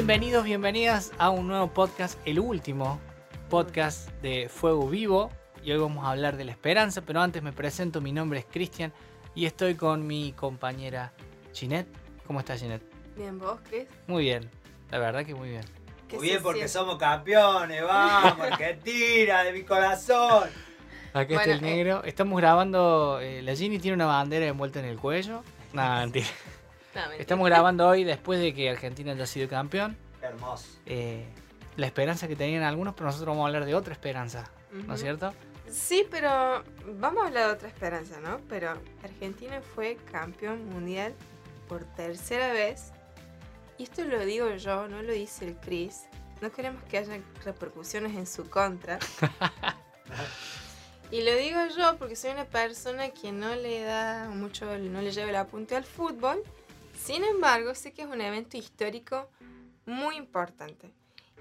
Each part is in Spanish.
Bienvenidos, bienvenidas a un nuevo podcast, el último podcast de Fuego Vivo. Y hoy vamos a hablar de la esperanza, pero antes me presento, mi nombre es Cristian y estoy con mi compañera Ginette. ¿Cómo estás, Ginette? Bien, ¿vos, Chris? Muy bien, la verdad que muy bien. ¿Qué Muy bien, porque siente? somos campeones, vamos, Argentina, de mi corazón. Está Bueno, el eh. negro. Estamos grabando, eh, la Ginny tiene una bandera envuelta en el cuello. Nada, mentira. No. Estamos grabando hoy después de que Argentina haya sido campeón. Hermoso. Eh, la esperanza que tenían algunos, pero nosotros vamos a hablar de otra esperanza, ¿no es cierto? Sí, pero vamos a hablar de otra esperanza, ¿no? Pero Argentina fue campeón mundial por tercera vez. Y esto lo digo yo, no lo dice el Chris. No queremos que haya repercusiones en su contra. Y lo digo yo porque soy una persona que no le da mucho, no le lleva el apunte al fútbol. Sin embargo, sé que es un evento histórico muy importante.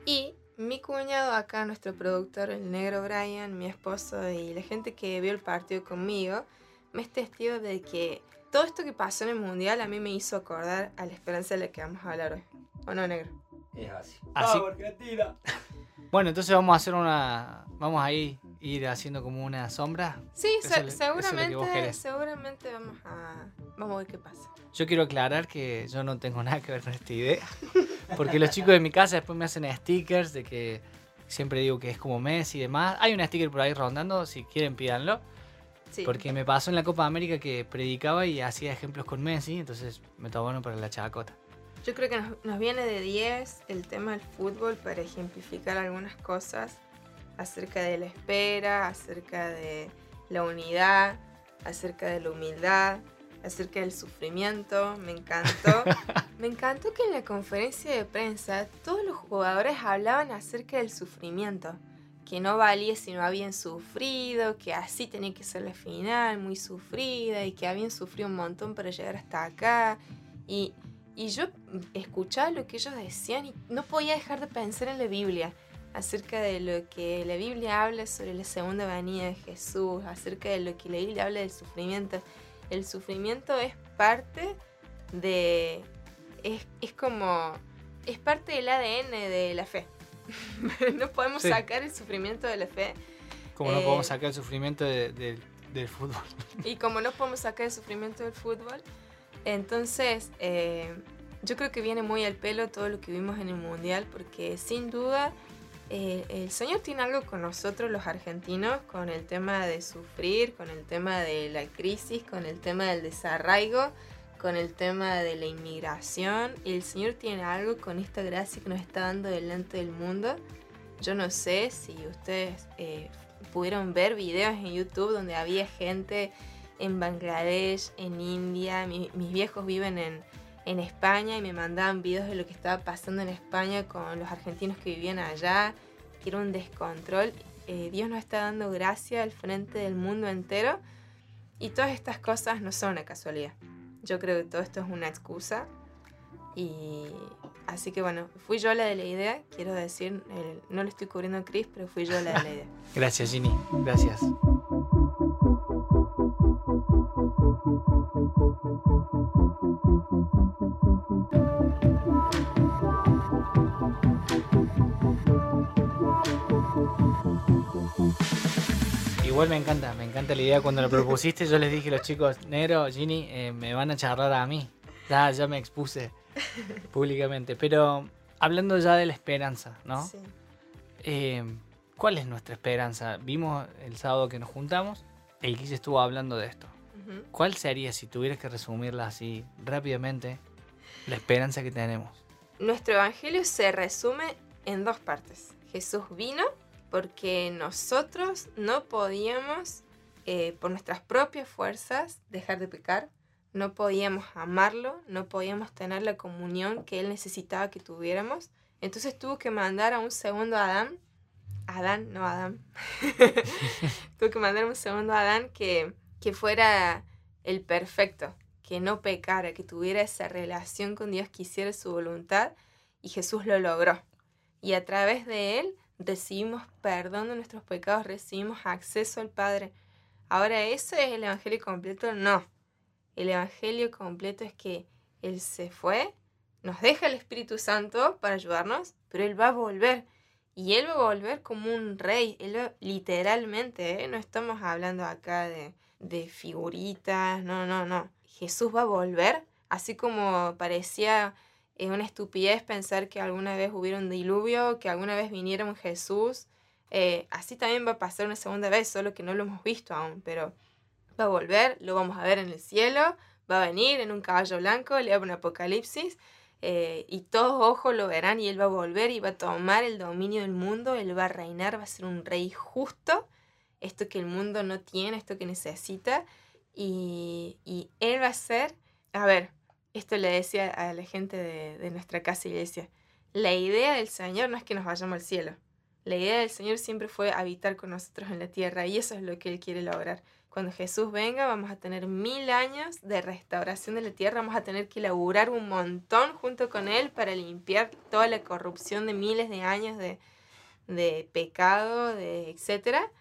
Y mi cuñado acá, nuestro productor, el negro Brian, mi esposo y la gente que vio el partido conmigo, me es testigo de que todo esto que pasó en el mundial a mí me hizo acordar a la esperanza de la que vamos a hablar hoy. ¿O no, negro? Es así. Así- Vamos, Argentina. Bueno, entonces vamos a hacer una. Vamos a ir, ir haciendo como una sombra. Sí, se- es seguramente, seguramente vamos a, vamos a ver qué pasa. Yo quiero aclarar que yo no tengo nada que ver con esta idea. Porque los chicos de mi casa después me hacen stickers de que siempre digo que es como Messi y demás. Hay un sticker por ahí rondando, si quieren pídanlo. Sí. Porque me pasó en la Copa América que predicaba y hacía ejemplos con Messi, entonces me tomaron para la chacota. Yo creo que nos, nos viene de 10 el tema del fútbol para ejemplificar algunas cosas acerca de la espera, acerca de la unidad, acerca de la humildad, acerca del sufrimiento. Me encantó. Me encantó que en la conferencia de prensa todos los jugadores hablaban acerca del sufrimiento. Que no valía si no habían sufrido, que así tenía que ser la final, muy sufrida, y que habían sufrido un montón para llegar hasta acá. Y y yo escuchaba lo que ellos decían y no podía dejar de pensar en la Biblia, acerca de lo que la Biblia habla sobre la segunda venida de Jesús, acerca de lo que la Biblia habla del sufrimiento. El sufrimiento es parte de... es, es como... es parte del ADN de la fe. no podemos Sí. sacar el sufrimiento de la fe. Como no Eh, podemos sacar el sufrimiento de- de- del fútbol. Y como no podemos sacar el sufrimiento del fútbol, entonces eh, yo creo que viene muy al pelo todo lo que vimos en el Mundial, porque sin duda eh, el Señor tiene algo con nosotros los argentinos, con el tema de sufrir, con el tema de la crisis, con el tema del desarraigo, con el tema de la inmigración. El Señor tiene algo con esta gracia que nos está dando delante del mundo. Yo no sé si ustedes eh, pudieron ver videos en YouTube donde había gente en Bangladesh, en India. Mi- mis viejos viven en, en España y me mandaban videos de lo que estaba pasando en España con los argentinos que vivían allá, que era un descontrol. Eh, Dios nos está dando gracia al frente del mundo entero y todas estas cosas no son una casualidad. Yo creo que todo esto es una excusa y así que bueno, fui yo la de la idea, quiero decir, no le estoy cubriendo a Chris, pero fui yo la de la idea. Gracias, Ginny. Gracias. Igual me encanta, me encanta la idea. Cuando lo propusiste, yo les dije a los chicos, Negro, Ginny, eh, me van a charlar a mí. Ya, ya me expuse públicamente. Pero hablando ya de la esperanza, ¿no? Sí. Eh, ¿Cuál es nuestra esperanza? Vimos el sábado que nos juntamos, el Guille estuvo hablando de esto. ¿Cuál sería, si tuvieras que resumirla así rápidamente, la esperanza que tenemos? Nuestro evangelio se resume en dos partes. Jesús vino porque nosotros no podíamos, eh, por nuestras propias fuerzas, dejar de pecar. No podíamos amarlo, no podíamos tener la comunión que Él necesitaba que tuviéramos. Entonces tuvo que mandar a un segundo Adán. Adán, no Adán. tuvo que mandar a un segundo Adán que, que fuera el perfecto, que no pecara, que tuviera esa relación con Dios, que hiciera su voluntad. Y Jesús lo logró. Y a través de Él recibimos perdón de nuestros pecados, recibimos acceso al Padre. Ahora, ¿eso es el Evangelio completo? No. El Evangelio completo es que Él se fue, nos deja el Espíritu Santo para ayudarnos, pero Él va a volver. Y Él va a volver como un rey. Él literalmente, ¿eh? no estamos hablando acá de, de figuritas, no, no, no. Jesús va a volver, así como parecía eh, una estupidez pensar que alguna vez hubiera un diluvio, que alguna vez viniera un Jesús. eh, así también va a pasar una segunda vez, solo que no lo hemos visto aún, pero va a volver, lo vamos a ver en el cielo, va a venir en un caballo blanco, le un apocalipsis, eh, y todos ojos lo verán y él va a volver y va a tomar el dominio del mundo, él va a reinar, va a ser un rey justo, esto que el mundo no tiene, esto que necesita, y, y él va a ser, a ver, esto le decía a la gente de, nuestra casa iglesia, la idea del Señor no es que nos vayamos al cielo, la idea del Señor siempre fue habitar con nosotros en la tierra y eso es lo que Él quiere lograr. Cuando Jesús venga vamos a tener mil años de restauración de la tierra, vamos a tener que laburar un montón junto con Él para limpiar toda la corrupción de miles de años de, de pecado, de etcétera.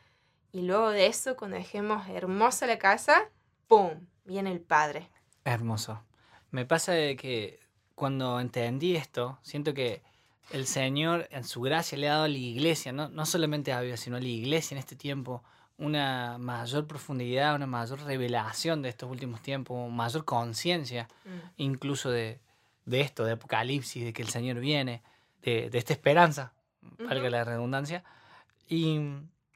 Y luego de eso, cuando dejemos hermosa la casa, ¡pum! Viene el Padre. Hermoso. Me pasa de que cuando entendí esto, siento que el Señor en su gracia le ha dado a la iglesia, no, no solamente a Dios, sino a la iglesia en este tiempo, una mayor profundidad, una mayor revelación de estos últimos tiempos, mayor conciencia Mm. incluso de, de esto, de Apocalipsis, de que el Señor viene, de, de esta esperanza, valga la redundancia. Y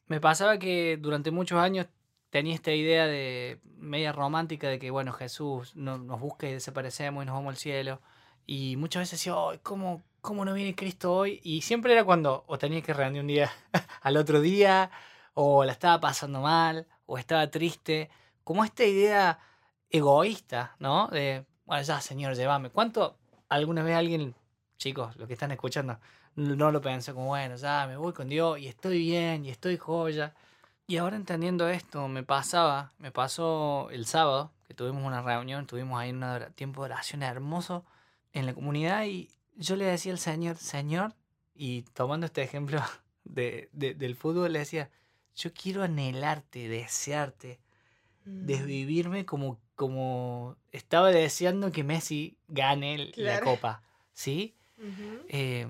me pasaba que durante muchos años tenía esta idea de media romántica de que, bueno, Jesús no- nos busca y desaparecemos y nos vamos al cielo. Y muchas veces decía, "Ay, ¿cómo, ¿cómo no viene Cristo hoy? Y siempre era cuando o tenía que rendir un día al otro día, o la estaba pasando mal, o estaba triste. Como esta idea egoísta, ¿no? De, bueno, ya, Señor, llévame. ¿Cuánto alguna vez alguien, chicos, los que están escuchando, no lo pensó como, bueno, ya me voy con Dios y estoy bien y estoy joya? Y ahora entendiendo esto, me pasaba, me pasó el sábado, que tuvimos una reunión, tuvimos ahí un tiempo de oración hermoso en la comunidad y yo le decía al Señor, Señor, y tomando este ejemplo de, de- del fútbol, le decía, yo quiero anhelarte, desearte, Mm. desvivirme como, como estaba deseando que Messi gane la copa, ¿sí? Eh,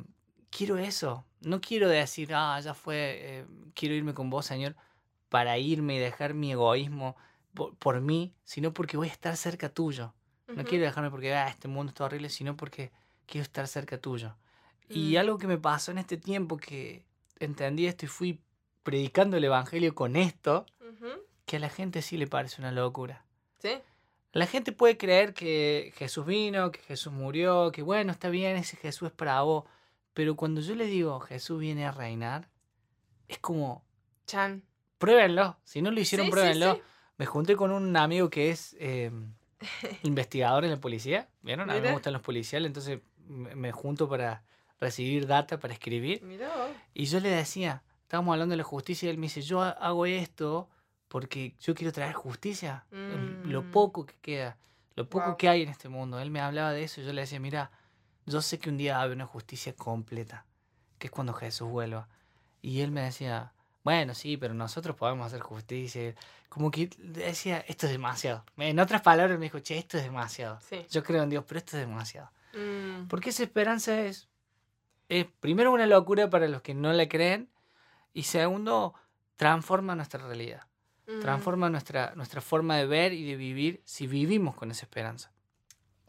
quiero eso. No quiero decir, ah, ya fue, eh, quiero irme con vos, Señor, para irme y dejar mi egoísmo por, por mí, sino porque voy a estar cerca tuyo. No quiero dejarme porque ah, este mundo está horrible, sino porque quiero estar cerca tuyo. Y Mm. algo que me pasó en este tiempo que entendí esto y fui predicando el Evangelio con esto, que a la gente sí le parece una locura. Sí. La gente puede creer que Jesús vino, que Jesús murió, que bueno, está bien, ese Jesús es para vos. Pero cuando yo le digo Jesús viene a reinar, es como, Chan. Pruébenlo. Si no lo hicieron, Sí, pruébenlo. sí. Me junté con un amigo que es eh, investigador en la policía. ¿Vieron? A mí me gustan los policiales, entonces me junto para recibir data, para escribir. Mirá. Y yo le decía, estábamos hablando de la justicia y él me dice, yo ha- hago esto porque yo quiero traer justicia. Lo Mm. poco que queda, lo poco que hay en este mundo. Él me hablaba de eso y yo le decía, mira, yo sé que un día va a haber una justicia completa, que es cuando Jesús vuelva. Y él me decía, bueno, sí, pero nosotros podemos hacer justicia. Como que decía, esto es demasiado. En otras palabras me dijo, che, esto es demasiado. Sí. Yo creo en Dios, pero esto es demasiado. Mm. Porque esa esperanza es, es primero una locura para los que no la creen y segundo, transforma nuestra realidad, Mm. transforma nuestra, nuestra forma de ver y de vivir si vivimos con esa esperanza.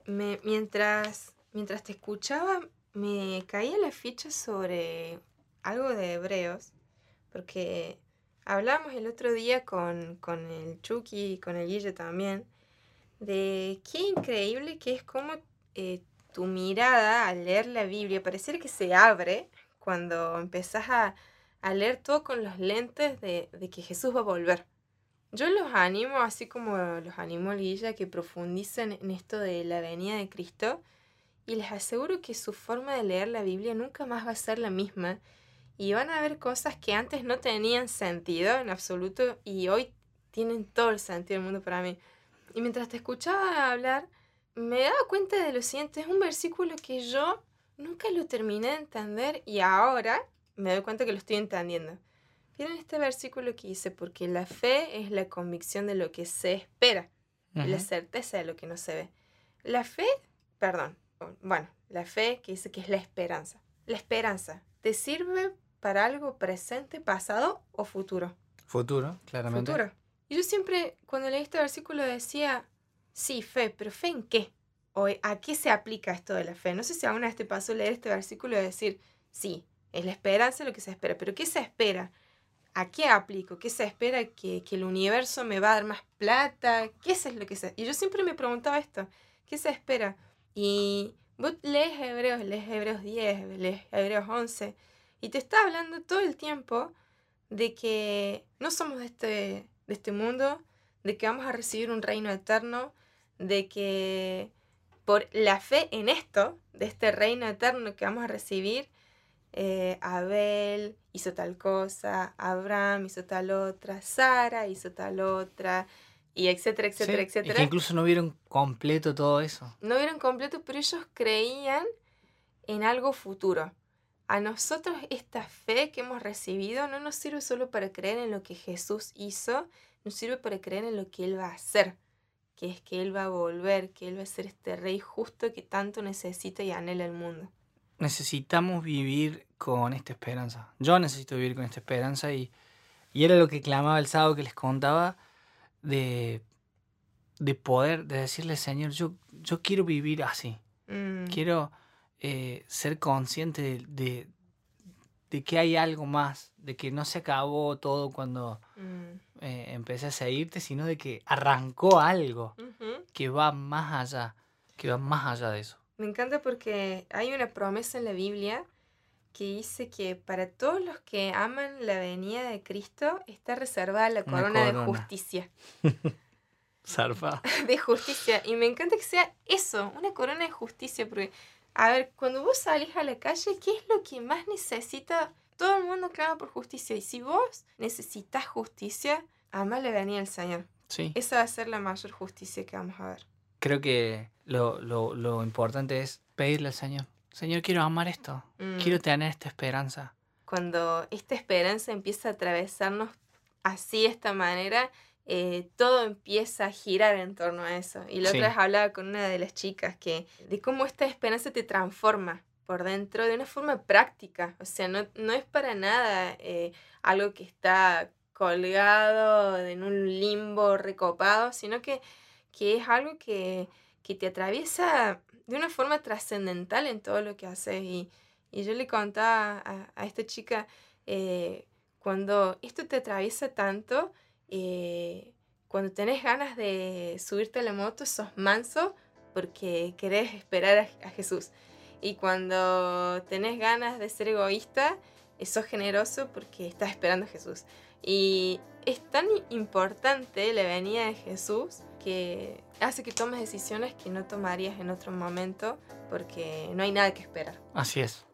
Me- mientras, mientras te escuchaba, me caía la ficha sobre algo de hebreos, porque hablamos el otro día con, con el Chucky y con el Guille también, de qué increíble que es como eh, tu mirada al leer la Biblia, pareciera que se abre cuando empezás a, leer todo con los lentes de, que Jesús va a volver. Yo los animo, así como los animo a Guilla, a que profundicen en esto de la venida de Cristo y les aseguro que su forma de leer la Biblia nunca más va a ser la misma y van a ver cosas que antes no tenían sentido en absoluto y hoy tienen todo el sentido del mundo para mí. Y mientras te escuchaba hablar, me daba cuenta de lo siguiente, es un versículo que yo nunca lo terminé de entender y ahora me doy cuenta que lo estoy entendiendo. Miren este versículo que dice, porque la fe es la convicción de lo que se espera y la Ujú. certeza de lo que no se ve. La fe, perdón, bueno, la fe, que dice que es la esperanza. La esperanza, ¿te sirve para algo presente, pasado o futuro? Futuro, claramente. Futuro. Y yo siempre, cuando leí este versículo, decía, sí, fe, pero ¿fe en qué? ¿O a qué se aplica esto de la fe? No sé si alguna vez te pasó leer este versículo y decir, sí, es la esperanza lo que se espera, pero ¿qué se espera? ¿A qué aplico? ¿Qué se espera? ¿Que, que el universo me va a dar más plata? ¿Qué es lo que se...? Y yo siempre me preguntaba esto, ¿qué se espera? Y vos lees Hebreos, lees Hebreos 10, lees Hebreos 11, y te está hablando todo el tiempo de que no somos de este, de este mundo, de que vamos a recibir un reino eterno, de que por la fe en esto, de este reino eterno que vamos a recibir, eh, Abel hizo tal cosa, Abraham hizo tal otra, Sara hizo tal otra, y etcétera, etcétera, Sí, etcétera. Y que incluso no vieron completo todo eso. No vieron completo, pero ellos creían en algo futuro. A nosotros esta fe que hemos recibido no nos sirve solo para creer en lo que Jesús hizo, nos sirve para creer en lo que Él va a hacer, que es que Él va a volver, que Él va a ser este rey justo que tanto necesita y anhela el mundo. Necesitamos vivir con esta esperanza. Yo necesito vivir con esta esperanza y, y era lo que clamaba el sábado que les contaba de, de poder, de decirle, Señor, yo, yo quiero vivir así. Mm, Quiero eh, ser consciente de, de, de que hay algo más, de que no se acabó todo cuando mm, eh, empecé a seguirte, sino de que arrancó algo que va más allá, que va más allá de eso. Me encanta porque hay una promesa en la Biblia que dice que para todos los que aman la venida de Cristo está reservada la corona, de justicia. De justicia. Y me encanta que sea eso, una corona de justicia. Porque, a ver, cuando vos salís a la calle, ¿qué es lo que más necesita? Todo el mundo clama por justicia. Y si vos necesitas justicia, ama la venida del Señor. Sí. Esa va a ser la mayor justicia que vamos a ver. Creo que lo, lo, lo importante es pedirle al Señor. Señor, quiero amar esto. Mm. Quiero tener esta esperanza. cuando esta esperanza empieza a atravesarnos así, de esta manera, eh, todo empieza a girar en torno a eso. Y la Sí. otra vez hablaba con una de las chicas que de cómo esta esperanza te transforma por dentro de una forma práctica. O sea, no, no es para nada eh, algo que está colgado en un limbo recopado, sino que, que es algo que, que te atraviesa de una forma trascendental en todo lo que haces. Y, y yo le contaba a, a esta chica, eh, cuando esto te atraviesa tanto, eh, cuando tenés ganas de subirte a la moto, sos manso porque querés esperar a, a Jesús. Y cuando tenés ganas de ser egoísta, eh, sos generoso porque estás esperando a Jesús. Y es tan importante la venida de Jesús que hace que tomes decisiones que no tomarías en otro momento porque no hay nada que esperar. Así es.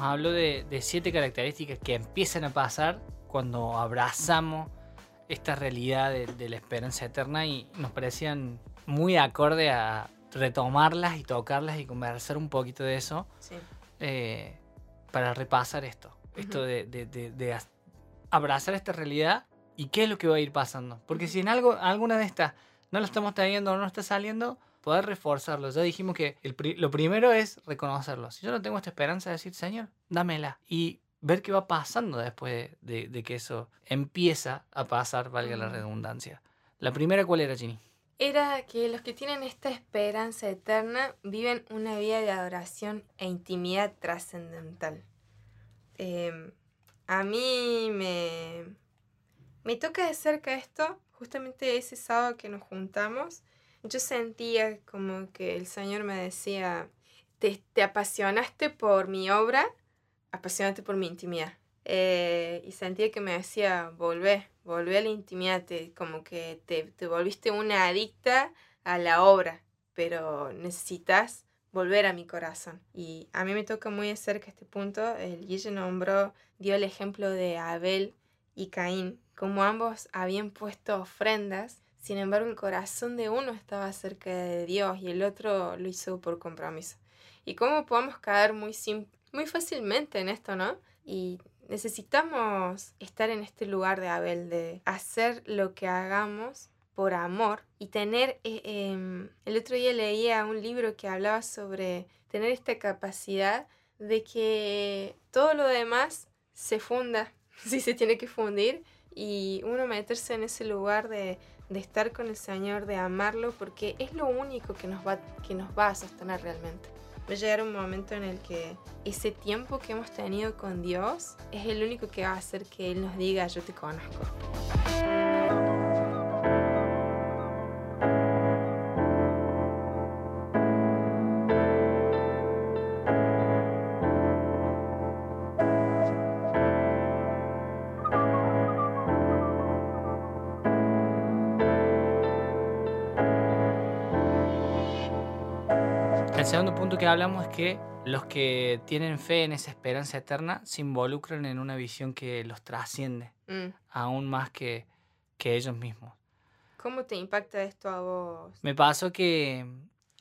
Nos habló de, de siete características que empiezan a pasar cuando abrazamos esta realidad de, de la esperanza eterna y nos parecían muy acorde a retomarlas y tocarlas y conversar un poquito de eso Sí. eh, para repasar esto. Esto de, de- de- de as- abrazar esta realidad y qué es lo que va a ir pasando. Porque si en algo, alguna de estas no lo estamos teniendo o no está saliendo, poder reforzarlo. Ya dijimos que el pri- lo primero es reconocerlo. Si yo no tengo esta esperanza de decir, Señor, dámela. Y ver qué va pasando después de, de- de que eso empieza a pasar, valga la Ujú. redundancia. La primera, ¿cuál era, Ginny? Era que los que tienen esta esperanza eterna viven una vida de adoración e intimidad trascendental. Em, a mí me, me toca de cerca esto, justamente ese sábado que nos juntamos. Yo sentía como que el Señor me decía, te, te apasionaste por mi obra, apasionate por mi intimidad. Eh, y sentía que me decía, volvé, volvé a la intimidad, te- como que te, te volviste una adicta a la obra, pero necesitas volver a mi corazón. Y a mí me toca muy de cerca este punto. El Guille nombró, dio el ejemplo de Abel y Caín, como ambos habían puesto ofrendas Sin embargo, el corazón de uno estaba cerca de Dios y el otro lo hizo por compromiso. Y cómo podemos caer muy, muy fácilmente en esto, ¿no? Y necesitamos estar en este lugar de Abel, de hacer lo que hagamos por amor y tener, eh, em, el otro día leía un libro que hablaba sobre tener esta capacidad de que todo lo demás se funda, si se tiene que fundir, y uno meterse en ese lugar de, de estar con el Señor, de amarlo, porque es lo único que nos va, que nos va a sostener realmente. Va a llegar un momento en el que ese tiempo que hemos tenido con Dios es el único que va a hacer que Él nos diga, yo te conozco. Que hablamos es que los que tienen fe en esa esperanza eterna se involucran en una visión que los trasciende Mm. aún más que, que ellos mismos. ¿Cómo te impacta esto a vos? Me pasó que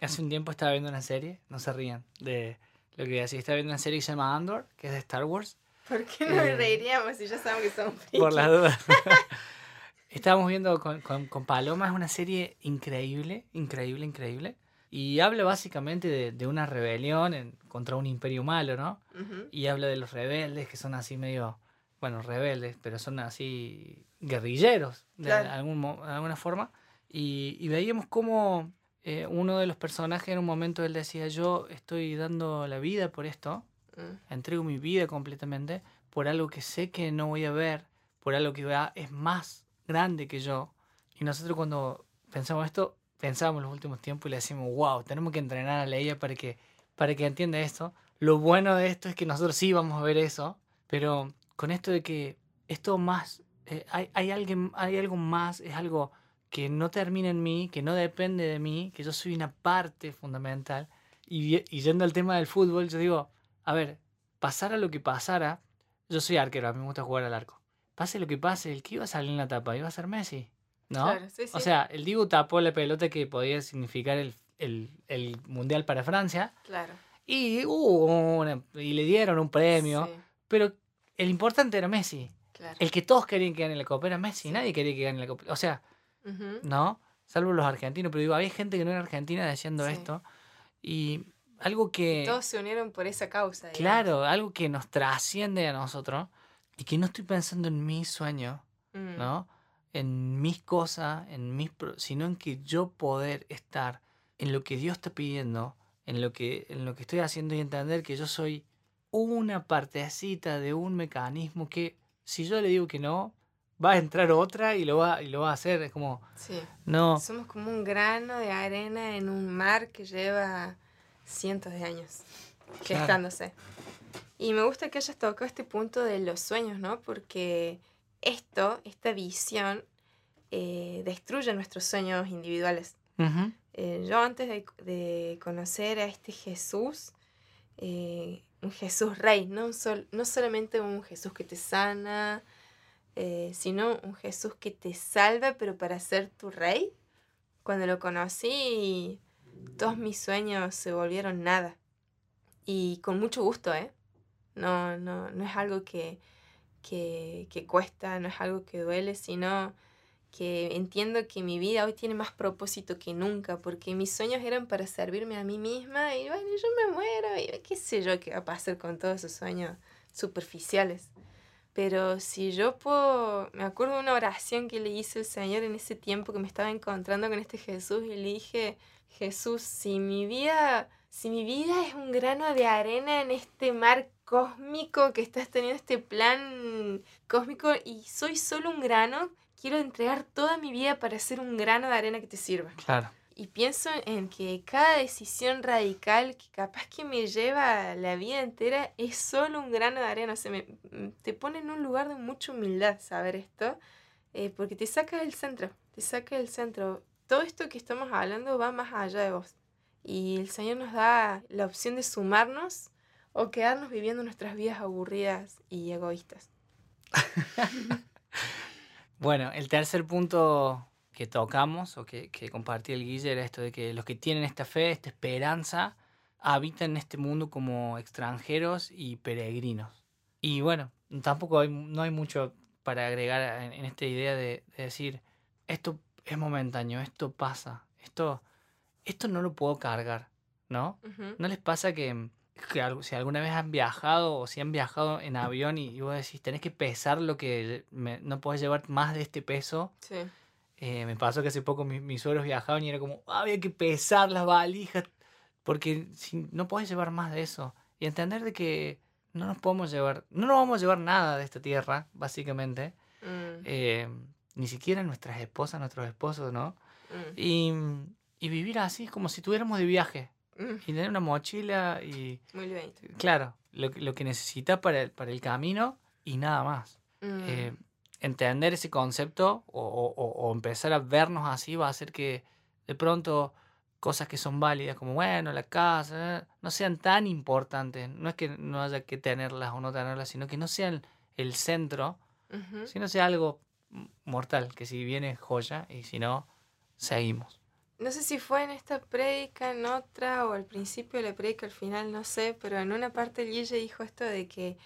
hace un tiempo estaba viendo una serie, no se rían de lo que voy a decir, estaba viendo una serie que se llama Andor, que es de Star Wars, ¿Por qué no Eh, reiríamos si ya sabemos que somos por las frikis? dudas. Estábamos viendo con, con, con Paloma, es una serie increíble, increíble, increíble. Y habla básicamente de, de una rebelión en- contra un imperio malo, ¿no? Ujú. Y habla de los rebeldes que son así medio, bueno, rebeldes, pero son así guerrilleros de Claro. algún alguna forma. Y, y veíamos cómo eh, uno de los personajes en un momento él decía, yo estoy dando la vida por esto, Mm. entrego mi vida completamente por algo que sé que no voy a ver, por algo que va- es más grande que yo. Y nosotros cuando pensamos esto, pensábamos en los últimos tiempos y le decimos, wow, tenemos que entrenar a Leia para que, para que entienda esto. Lo bueno de esto es que nosotros sí vamos a ver eso, pero con esto de que esto más, eh, hay, hay, alguien, hay algo más, es algo que no termina en mí, que no depende de mí, que yo soy una parte fundamental. Y, y yendo al tema del fútbol, yo digo, a ver, pasara lo que pasara, yo soy arquero, a mí me gusta jugar al arco. Pase lo que pase, el que iba a salir en la tapa iba a ser Messi, ¿no? Claro, sí, O sea, el Dibu tapó la pelota que podía significar el, el- el Mundial para Francia Claro. y, una- y le dieron un premio, Sí, pero el importante era Messi. claro. El que todos querían que gane la Copa era Messi, nadie quería que gane la Copa. O sea. ¿no? Salvo los argentinos, pero digo, había gente que no era argentina diciendo Sí. esto y algo que... Todos se unieron por esa causa. digamos. Claro, algo que nos trasciende a nosotros y que no estoy pensando en mi sueño, Mm. ¿no? En mis cosas, en mis, sino en que yo poder estar en lo que Dios está pidiendo, en lo que, en lo que estoy haciendo y entender que yo soy una partecita de un mecanismo que si yo le digo que no, va a entrar otra y lo va, y lo va a hacer. Es como, Sí. no, Somos como un grano de arena en un mar que lleva cientos de años gestándose. Y me gusta que hayas tocado este punto de los sueños, ¿no? Porque esto, esta visión, eh, destruye nuestros sueños individuales. Eh, yo antes de, de conocer a este Jesús, eh, un Jesús rey, no, un sol- no solamente un Jesús que te sana, sino un Jesús que te salva, pero para ser tu rey. Cuando lo conocí, todos mis sueños se volvieron nada. Y con mucho gusto, ¿eh? No, no, no es algo que, que, que cuesta, no es algo que duele, sino que entiendo que mi vida hoy tiene más propósito que nunca, porque mis sueños eran para servirme a mí misma y bueno, yo me muero y qué sé yo qué va a pasar con todos esos sueños superficiales. Pero si yo puedo, me acuerdo de una oración que le hice al Señor en ese tiempo que me estaba encontrando con este Jesús y le dije, Jesús, si mi vida, si mi vida es un grano de arena en este mar cósmico que estás teniendo este plan cósmico y soy solo un grano, quiero entregar toda mi vida para ser un grano de arena que te sirva. claro. Y pienso en que cada decisión radical que capaz que me lleva la vida entera es solo un grano de arena. O sea, me- m- te pone en un lugar de mucha humildad saber esto, eh, porque te saca del centro, te saca del centro. Todo esto que estamos hablando va más allá de vos. Y el Señor nos da la opción de sumarnos o quedarnos viviendo nuestras vidas aburridas y egoístas. Bueno, el tercer punto que tocamos o que, que compartía el Guille era esto de que los que tienen esta fe, esta esperanza, habitan en este mundo como extranjeros y peregrinos. Y bueno, tampoco hay, no hay mucho para agregar en, en esta idea de, de decir, esto es momentáneo, esto pasa, esto, esto no lo puedo cargar, ¿no? ¿No les pasa que, que si alguna vez han viajado o si han viajado en avión y, y vos decís, tenés que pesar lo que me- no podés llevar más de este peso? Sí. Eh, me pasó que hace poco mis, mis suegros viajaban y era como, "Ah, había que pesar las valijas porque si, no podés llevar más de eso. Y entender de que no nos podemos llevar, no nos vamos a llevar nada de esta tierra, básicamente. Mm, eh, ni siquiera nuestras esposas, nuestros esposos, ¿no? mm, Y, y vivir así es como si tuviéramos de viaje. Y tener una mochila y, Muy bien. claro, lo, que- lo que necesita para el, para el camino y nada más. Mm, Eh, entender ese concepto o, o- empezar a vernos así va a hacer que de pronto cosas que son válidas como, bueno, la casa, no sean tan importantes. No es que no haya que tenerlas o no tenerlas, sino que no sean el centro, sino sea algo mortal, que si viene joya y si no, seguimos. No sé si fue en esta prédica, en otra, o al principio de la prédica, al final, no sé, pero en una parte el Guille dijo esto de que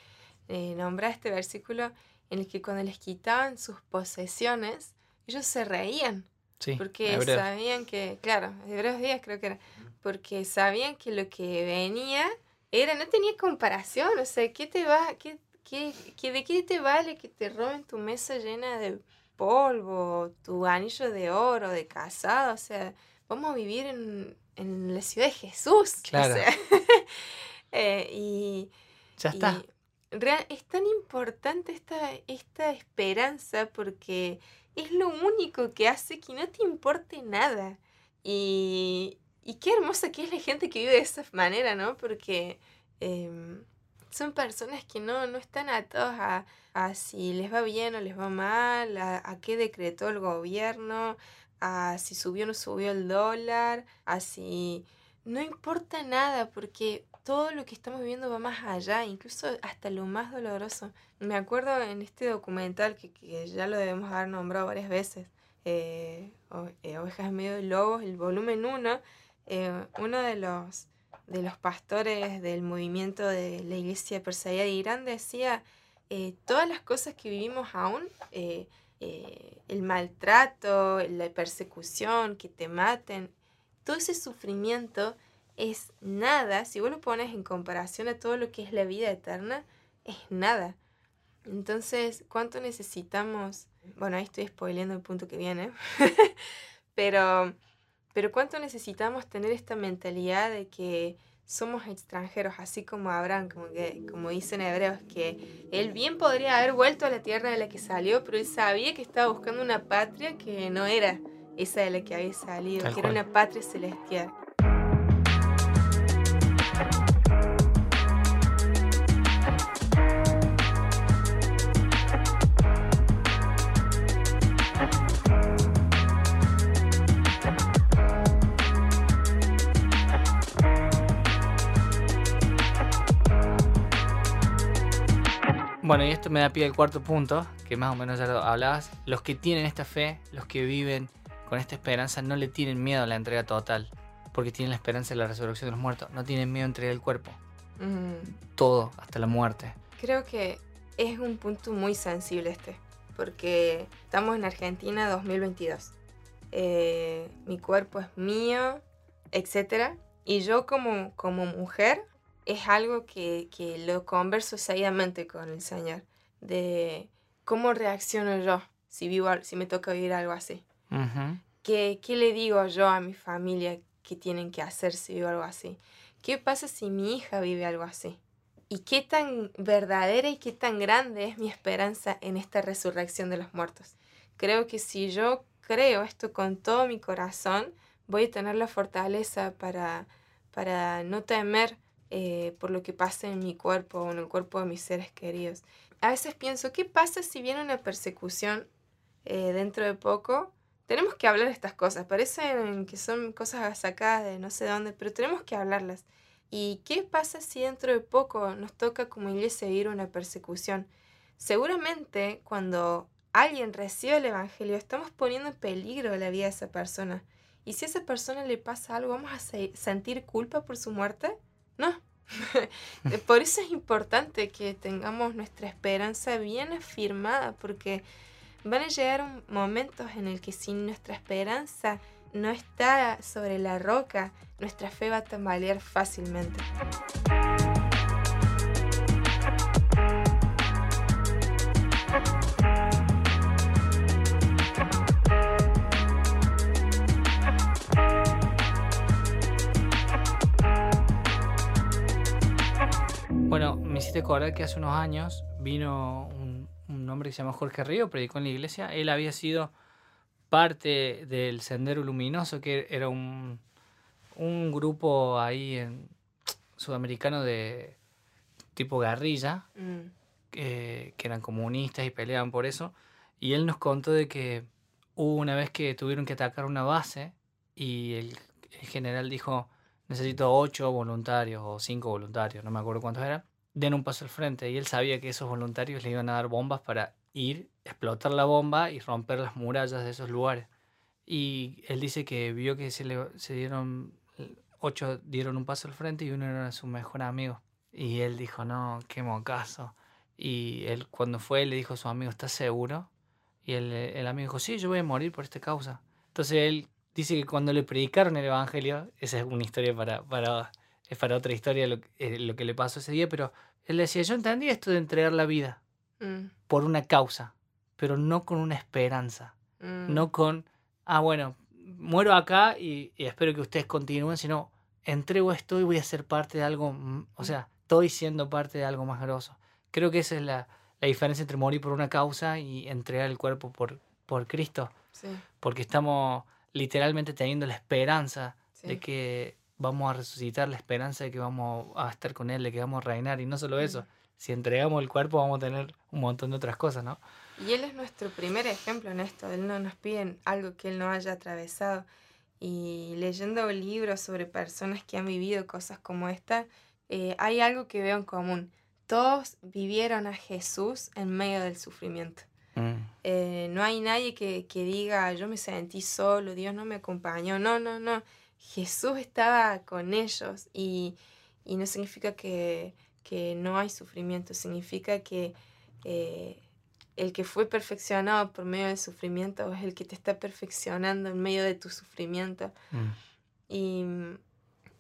eh, nombra este versículo en el que cuando les quitaban sus posesiones, ellos se reían, Sí, porque Hebreos. sabían que, claro, Hebreos 10 creo que era, porque sabían que lo que venía era, no tenía comparación, o sea, ¿qué te va, qué, qué, qué- de qué te vale que te roben tu mesa llena de polvo, tu anillo de oro, de casado, o sea, vamos a vivir en, en la ciudad de Jesús. o Claro. sea, eh, y, Ya está. y rea- es tan importante esta, esta esperanza porque es lo único que hace que no te importe nada. Y, y qué hermosa que es la gente que vive de esa manera, ¿no? Porque em, son personas que no, no están atados a, a si les va bien o les va mal, a, qué decretó el gobierno, a si subió o no subió el dólar, a si... No importa nada porque todo lo que estamos viviendo va más allá, incluso hasta lo más doloroso. Me acuerdo en este documental que, que ya lo debemos haber nombrado varias veces, eh, eh, Ovejas medio de lobos, el volumen 1, uno de los, de los pastores del movimiento de la iglesia perseguida de Irán decía, eh, todas las cosas que vivimos aún, eh, eh, el maltrato, la persecución, que te maten, todo ese sufrimiento es nada, si vos lo pones en comparación a todo lo que es la vida eterna, es nada. Entonces, ¿cuánto necesitamos? Bueno, ahí estoy spoileando el punto que viene, pero, pero ¿cuánto necesitamos tener esta mentalidad de que somos extranjeros, así como Abraham, como, que, como dicen hebreos, que él bien podría haber vuelto a la tierra de la que salió, pero él sabía que estaba buscando una patria que no era esa de la que había salido, Tal que era una patria celestial. Bueno, y esto me da pie al cuarto punto, que más o menos ya lo hablabas. Los que tienen esta fe, los que viven con esta esperanza, no le tienen miedo a la entrega total, porque tienen la esperanza de la resurrección de los muertos. No tienen miedo a entregar el cuerpo, Mm. todo, hasta la muerte. Creo que es un punto muy sensible este, porque estamos en Argentina 2022. Eh, mi cuerpo es mío, etc. Y yo como, como mujer es algo que, que lo converso seguidamente con el Señor, de cómo reacciono yo si, vivo, si me toca vivir algo así. Ujú. ¿Qué, ¿Qué le digo yo a mi familia que tienen que hacer si vivo algo así? ¿Qué pasa si mi hija vive algo así? ¿Y qué tan verdadera y qué tan grande es mi esperanza en esta resurrección de los muertos? Creo que si yo creo esto con todo mi corazón, voy a tener la fortaleza para, para no temer eh, por lo que pase en mi cuerpo o en el cuerpo de mis seres queridos. A veces pienso, ¿qué pasa si viene una persecución eh, dentro de poco? Tenemos que hablar estas cosas. Parecen que son cosas sacadas de no sé dónde, pero tenemos que hablarlas. ¿Y qué pasa si dentro de poco nos toca como iglesia vivir una persecución? Seguramente cuando alguien recibe el Evangelio, estamos poniendo en peligro la vida de esa persona. Y si a esa persona le pasa algo, ¿vamos a sentir culpa por su muerte? No. por eso es importante que tengamos nuestra esperanza bien afirmada, porque van a llegar momentos en el que si nuestra esperanza no está sobre la roca, nuestra fe va a tambalear fácilmente. Bueno, me hiciste acordar que hace unos años vino un, hombre que se llama Jorge Río, predicó en la iglesia. Él había sido parte del Sendero Luminoso, que era un, grupo ahí en, sudamericano de tipo guerrilla, mm. que eran comunistas y peleaban por eso. Y él nos contó de que hubo una vez que tuvieron que atacar una base y el general dijo, necesito ocho voluntarios o cinco voluntarios, no me acuerdo cuántos eran, den un paso al frente. Y él sabía que esos voluntarios le iban a dar bombas para ir, explotar la bomba y romper las murallas de esos lugares. Y él dice que vio que se, le, se dieron, ocho dieron un paso al frente y uno era su mejor amigo. Y él dijo, no, qué mocazo. Y él cuando fue le dijo a su amigo, ¿estás seguro? Y el, el amigo dijo, sí, yo voy a morir por esta causa. Entonces él dice que cuando le predicaron el Evangelio, esa es una historia para, para, es para otra historia lo, eh, lo que le pasó ese día, pero él decía, yo entendí esto de entregar la vida mm. por una causa, pero no con una esperanza, mm. no con, ah, bueno, muero acá y, espero que ustedes continúen, sino entrego esto y voy a ser parte de algo, mm, o sea, estoy siendo parte de algo más grosso. Creo que esa es la, la diferencia entre morir por una causa y entregar el cuerpo por, por Cristo. Sí. Porque estamos literalmente teniendo la esperanza de que vamos a resucitar, la esperanza de que vamos a estar con Él, de que vamos a reinar. Y no solo eso, si entregamos el cuerpo vamos a tener un montón de otras cosas, ¿no? Y Él es nuestro primer ejemplo en esto. Él no nos pide algo que Él no haya atravesado. Y leyendo libros sobre personas que han vivido cosas como esta, eh, hay algo que veo en común. Todos vivieron a Jesús en medio del sufrimiento. Mm. Eh, no hay nadie que, diga, yo me sentí solo, Dios no me acompañó. No, no, no. Jesús estaba con ellos y, no significa que, no hay sufrimiento, significa que eh, el que fue perfeccionado por medio del sufrimiento es el que te está perfeccionando en medio de tu sufrimiento. Mm. Y,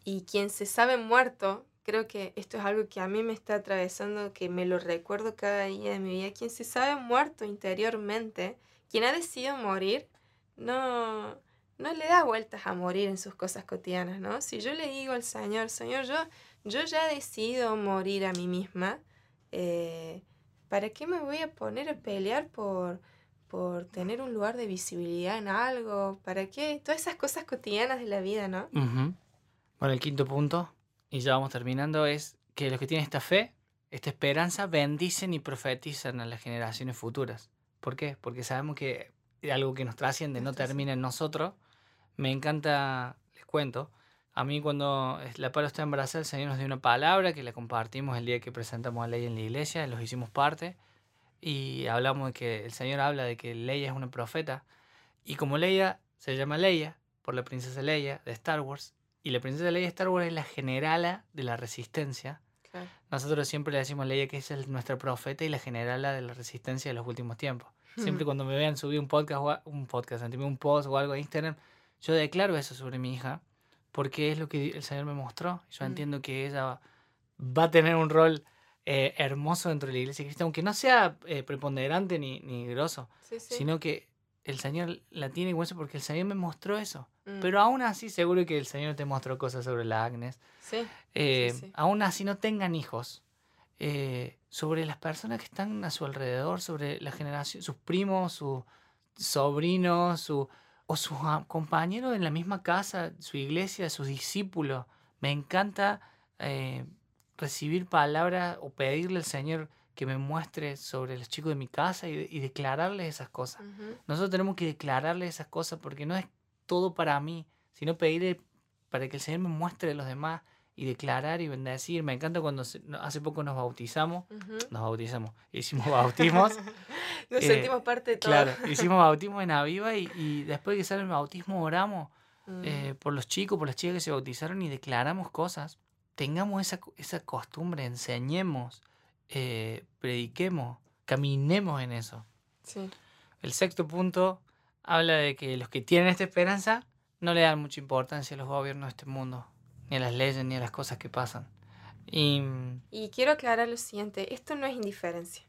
y quien se sabe muerto creo que esto es algo que a mí me está atravesando, que me lo recuerdo cada día de mi vida. Quien se sabe muerto interiormente, quien ha decidido morir, no, no le da vueltas a morir en sus cosas cotidianas, ¿no? Si yo le digo al Señor, Señor, yo, yo ya he decidido morir a mí misma, eh, ¿para qué me voy a poner a pelear por, por tener un lugar de visibilidad en algo? ¿Para qué? Todas esas cosas cotidianas de la vida, ¿no? Bueno, el quinto punto y ya vamos terminando, es que los que tienen esta fe, esta esperanza, bendicen y profetizan a las generaciones futuras. ¿Por qué? Porque sabemos que algo que nos trasciende no termina en nosotros. Me encanta, les cuento, a mí cuando la palo está embarazada, el Señor nos dio una palabra que la compartimos el día que presentamos a Ley en la iglesia, los hicimos parte, y hablamos de que el Señor habla de que Leia es una profeta, y como Leia se llama Leia, por la princesa Leia de Star Wars, y la princesa Leia Star Wars es la generala de la resistencia. Nosotros siempre le decimos a Leia que es nuestra profeta y la generala de la resistencia de los últimos tiempos. Siempre cuando me vean subir un podcast, un podcast, un post o algo a Instagram, yo declaro eso sobre mi hija porque es lo que el Señor me mostró. Yo entiendo que ella va a tener un rol eh, hermoso dentro de la iglesia cristiana, aunque no sea eh, preponderante ni, ni grosso, sino que el Señor la tiene en hueso porque el Señor me mostró eso. Mm. Pero aún así, seguro que el Señor te mostró cosas sobre la Agnes. Sí. Eh, aún así, no tengan hijos. Eh, sobre las personas que están a su alrededor, sobre la generación, sus primos, sus sobrinos, su, o sus compañeros en la misma casa, su iglesia, sus discípulos. Me encanta eh, recibir palabras o pedirle al Señor que me muestre sobre los chicos de mi casa y, declararles esas cosas. Nosotros tenemos que declararles esas cosas porque no es todo para mí, sino pedirle para que el Señor me muestre a los demás y declarar y bendecir. Me encanta cuando se- no- hace poco nos bautizamos, nos bautizamos, hicimos bautismos. Nos Eh, sentimos parte de todo. claro, hicimos bautismo en Aviva y, y después de que sale el bautismo oramos Mm. eh, por los chicos, por las chicas que se bautizaron y declaramos cosas. Tengamos esa, esa costumbre, enseñemos, eh, prediquemos, caminemos en eso. Sí. El sexto punto habla de que los que tienen esta esperanza no le dan mucha importancia a los gobiernos de este mundo, ni a las leyes, ni a las cosas que pasan. Y mm, Y quiero aclarar lo siguiente, esto no es indiferencia,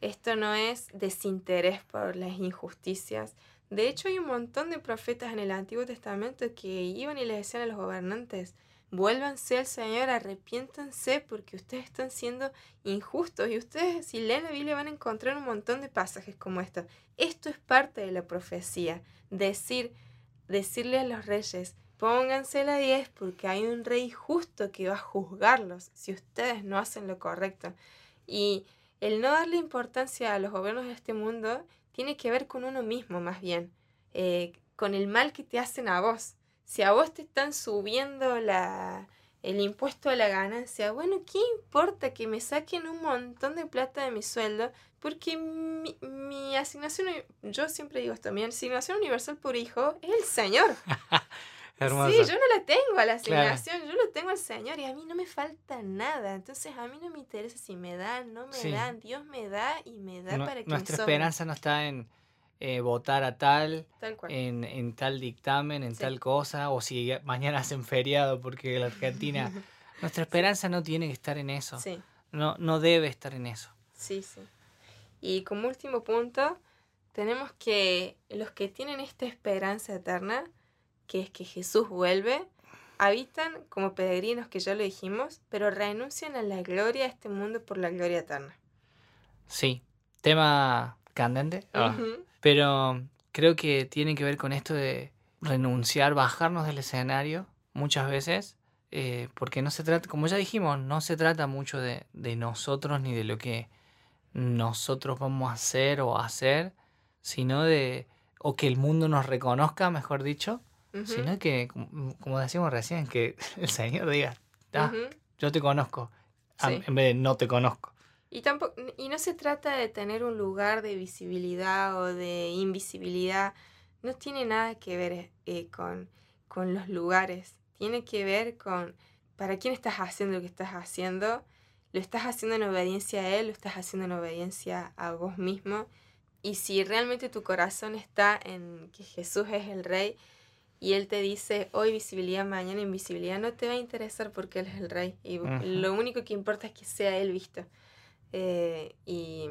esto no es desinterés por las injusticias. De hecho, hay un montón de profetas en el Antiguo Testamento que iban y les decían a los gobernantes, vuélvanse al Señor, arrepiéntanse porque ustedes están siendo injustos. Y ustedes, si leen la Biblia, van a encontrar un montón de pasajes como estos. Esto es parte de la profecía, decir, decirle a los reyes, pónganse la 10 porque hay un rey justo que va a juzgarlos si ustedes no hacen lo correcto. Y el no darle importancia a los gobiernos de este mundo tiene que ver con uno mismo más bien, eh, con el mal que te hacen a vos. Si a vos te están subiendo la, el impuesto a la ganancia, bueno, ¿qué importa que me saquen un montón de plata de mi sueldo? Porque mi, mi asignación, yo siempre digo esto, mi asignación universal por hijo es el Señor. hermoso. Sí, yo no la tengo a la Claro. asignación, yo lo tengo al Señor y a mí no me falta nada. Entonces a mí no me interesa si me dan, no me Sí. dan. Dios me da y me da para que nuestra esperanza no está en eh, votar a tal, en, en tal dictamen, en Sí. tal cosa, o si mañana hacen feriado porque la Argentina... Nuestra esperanza no tiene que estar en eso. sí, No, no debe estar en eso. sí, sí. Y como último punto, tenemos que los que tienen esta esperanza eterna, que es que Jesús vuelve, habitan como peregrinos, que ya lo dijimos, pero renuncian a la gloria de este mundo por la gloria eterna. Sí, tema candente. Ah. Pero creo que tiene que ver con esto de renunciar, bajarnos del escenario muchas veces, eh, porque no se trata, como ya dijimos, no se trata mucho de, de nosotros ni de lo que nosotros vamos a hacer o hacer, sino de, o que el mundo nos reconozca, mejor dicho, sino que, como, decíamos recién, que el Señor diga, "Ah, yo te conozco, Sí. en vez de no te conozco. Y, tampoco, y no se trata de tener un lugar de visibilidad o de invisibilidad. No tiene nada que ver eh, con, con los lugares. Tiene que ver con para quién estás haciendo lo que estás haciendo. Lo estás haciendo en obediencia a Él, lo estás haciendo en obediencia a vos mismo. Y si realmente tu corazón está en que Jesús es el Rey y Él te dice hoy visibilidad, mañana invisibilidad, no te va a interesar porque Él es el Rey. Y lo único que importa es que sea Él visto. Eh, y,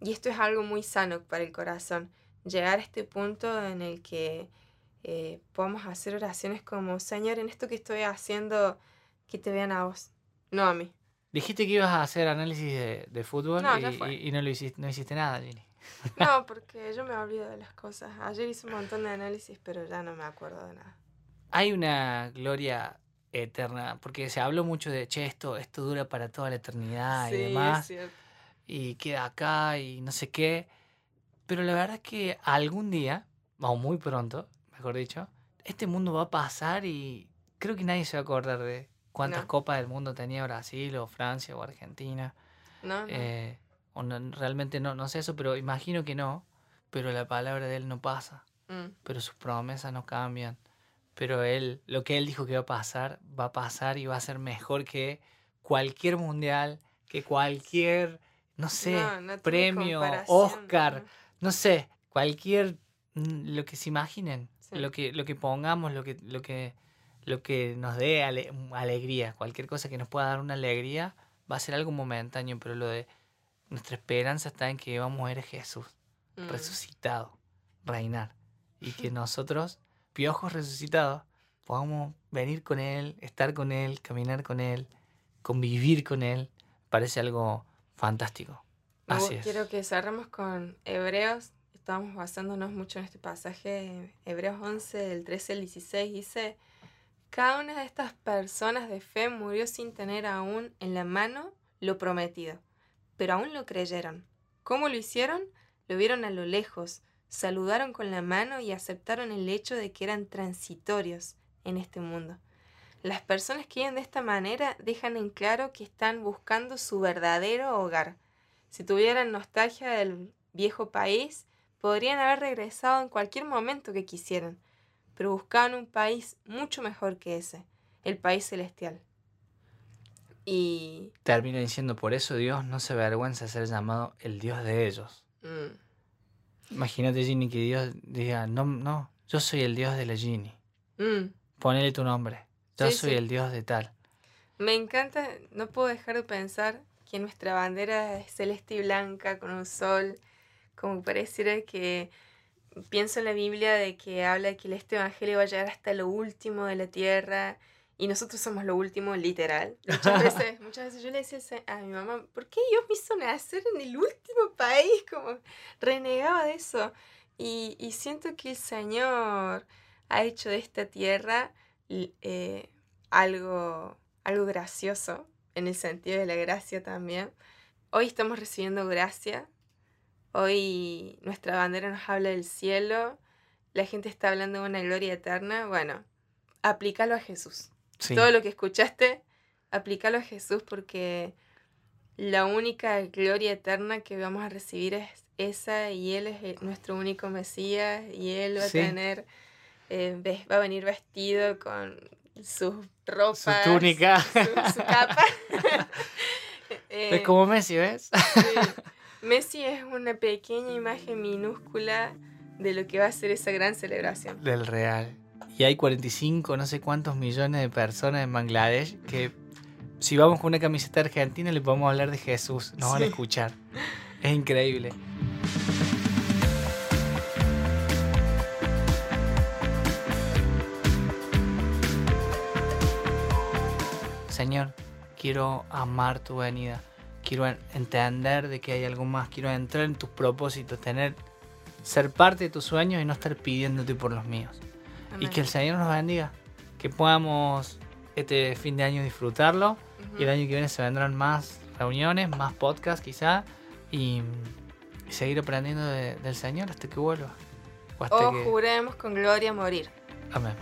y esto es algo muy sano para el corazón. Llegar a este punto en el que eh, podamos hacer oraciones como, Señor, en esto que estoy haciendo, que te vean a vos, no a mí. Dijiste que ibas a hacer análisis de, de fútbol No, y, y- y no lo hiciste, no hiciste nada, Jenny. No, porque yo me olvido de las cosas. Ayer hice un montón de análisis, pero ya no me acuerdo de nada. Hay una gloria eterna, porque se habló mucho de, che, esto, esto dura para toda la eternidad y Sí, demás, y queda acá y no sé qué. Pero la verdad es que algún día, o muy pronto, mejor dicho, este mundo va a pasar y creo que nadie se va a acordar de cuántas No. copas del mundo tenía Brasil o Francia o Argentina. No, no. Eh, o no- realmente no, no sé eso, pero imagino que no. Pero la palabra de él no pasa. Mm, Pero sus promesas no cambian. Pero él, lo que él dijo que va a pasar, va a pasar y va a ser mejor que cualquier mundial, que cualquier, no sé, no, no tiene premio, Oscar, no. sé, cualquier, mm, lo que se imaginen, Sí. lo que, lo que pongamos, lo que, lo que, lo que nos dé ale- alegría, cualquier cosa que nos pueda dar una alegría, va a ser algo momentáneo, pero lo de nuestra esperanza está en que vamos a ver a Jesús Mm, resucitado, reinar. Y que nosotros, piojos resucitados, podamos venir con Él, estar con Él, caminar con Él, convivir con Él. Parece algo fantástico. Así es. Quiero que cerremos con Hebreos. Estamos basándonos mucho en este pasaje. Hebreos 11, del 13 al 16 dice, cada una de estas personas de fe murió sin tener aún en la mano lo prometido, pero aún lo creyeron. ¿Cómo lo hicieron? Lo vieron a lo lejos, saludaron con la mano y aceptaron el hecho de que eran transitorios en este mundo. Las personas que viven de esta manera dejan en claro que están buscando su verdadero hogar. Si tuvieran nostalgia del viejo país, podrían haber regresado en cualquier momento que quisieran, pero buscaban un país mucho mejor que ese, el país celestial. Y... Termina diciendo, por eso Dios no se avergüenza de ser llamado el Dios de ellos. mm, Imagínate, Ginny, que Dios diga, no, no, yo soy el Dios de la Ginny. mm. Ponele tu nombre. Yo Sí, soy sí. el Dios de tal. Me encanta, no puedo dejar de pensar que nuestra bandera es celeste y blanca con un sol, como pareciera que pienso en la Biblia de que habla que este evangelio va a llegar hasta lo último de la tierra y nosotros somos lo último literal. Muchas veces, muchas veces yo le decía a mi mamá, ¿por qué Dios me hizo nacer en el último país? Como renegaba de eso. Y, y siento que el Señor ha hecho de esta tierra eh, algo, algo gracioso, en el sentido de la gracia también. Hoy estamos recibiendo gracia. Hoy nuestra bandera nos habla del cielo. La gente está hablando de una gloria eterna. Bueno, aplícalo a Jesús. Sí. Todo lo que escuchaste, aplícalo a Jesús porque la única gloria eterna que vamos a recibir es esa y Él es el- nuestro único Mesías y Él va Sí. a tener, eh, ves- va a venir vestido con sus ropas, túnica. su, su capa. Eh, Es como Messi, ¿ves? sí. Messi es una pequeña imagen minúscula de lo que va a ser esa gran celebración. Del real. Y hay 45, no sé cuántos millones de personas en Bangladesh que si vamos con una camiseta argentina le podemos hablar de Jesús. Nos van a escuchar. Es increíble. Señor, quiero amar tu venida. Quiero en- entender de que hay algo más. Quiero entrar en tus propósitos, tener, ser parte de tus sueños y no estar pidiéndote por los míos. Y que el Señor nos bendiga. Que podamos este fin de año disfrutarlo. Y el año que viene se vendrán más reuniones, más podcasts quizá. Y, y seguir aprendiendo de- del Señor hasta que vuelva. O hasta O que... juremos con gloria morir. Amén.